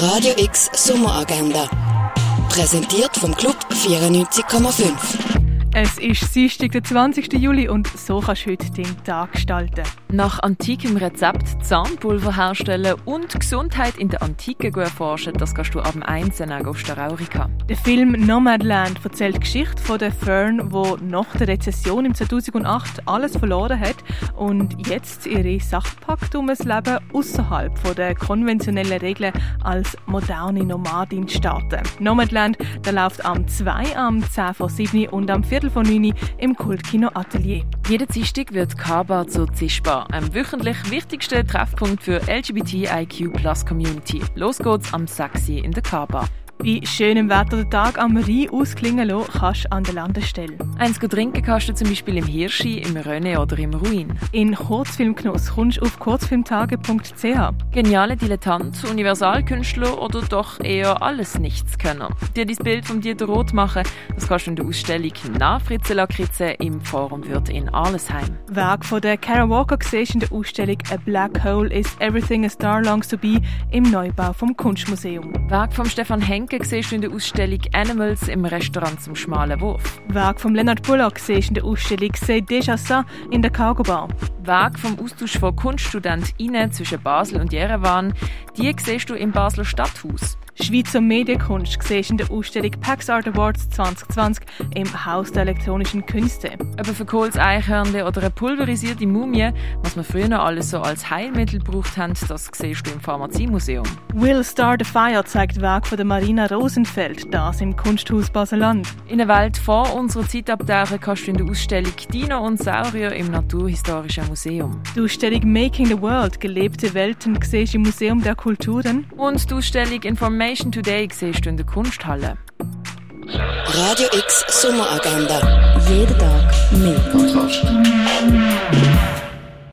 Radio X Sommeragenda. Präsentiert vom Club 94,5. Es ist Dienstag, der 20. Juli und so kannst du heute deinen Tag gestalten. Nach antikem Rezept Zahnpulver herstellen und Gesundheit in der Antike erforschen, das kannst du ab dem 1. August Raurica. Der Film Nomadland erzählt die Geschichte von der Fern, wo nach der Rezession im 2008 alles verloren hat und jetzt ihre Sache packt, um das Leben außerhalb der konventionellen Regeln als moderne Nomadin zu starten. Nomadland, der läuft am 2, am 10 vor 7 und am 4 Viertel von 9 im Kultkino Atelier. Jeden Dienstag wird K-Bar zur Zischbar, einem wöchentlich wichtigsten Treffpunkt für LGBTIQ Plus Community. Los geht's am 6 in der K-Bar. Bei schönem Wetter den Tag am Rhein ausklingen lassen kannst du an der Landestelle. Eins trinken kannst du zum Beispiel im Hirschi, im Rönne oder im Ruin. In Kurzfilmgenuss kommst du auf kurzfilmtage.ch. Geniale Dilettant, Universalkünstler oder doch eher alles Nichtskönner. Dir dein Bild von Dieter Roth machen, das kannst du in der Ausstellung «Na Fritze Lakritze» im Forum Wirt in Arlesheim. Werk von der Kara Walker siehst in der Ausstellung «A Black Hole is Everything a Star Longs to Be» im Neubau vom Kunstmuseum. Werk von Stefan Henk Denken siehst du in der Ausstellung Animals im Restaurant zum schmalen Wurf. Werk von Leonard Bullock siehst du in der Ausstellung C'est déjà ça in der Cargo Bar. Werk vom Austausch von KunststudentInnen zwischen Basel und Jerewan, die siehst du im Basler Stadthaus. Schweizer Medienkunst siehst in der Ausstellung PAX Art Awards 2020 im Haus der elektronischen Künste. Ob ein verkohltes Eichhörnchen oder eine pulverisierte Mumie, was man früher noch alles so als Heilmittel gebraucht haben, das siehst du im Pharmaziemuseum. Will Start a Fire zeigt Werk von der Marina Rosenfeld, das im Kunsthaus Baseland. In der Welt vor unserer Zeit abtauchen kannst du in der Ausstellung Dino und Saurier im Naturhistorischen Museum. Die Ausstellung Making the World, gelebte Welten, siehst im Museum der Kulturen. Und die Ausstellung Information Information Today siehst du in der Kunsthalle. Radio X Sommeragenda. Jeden Tag mehr.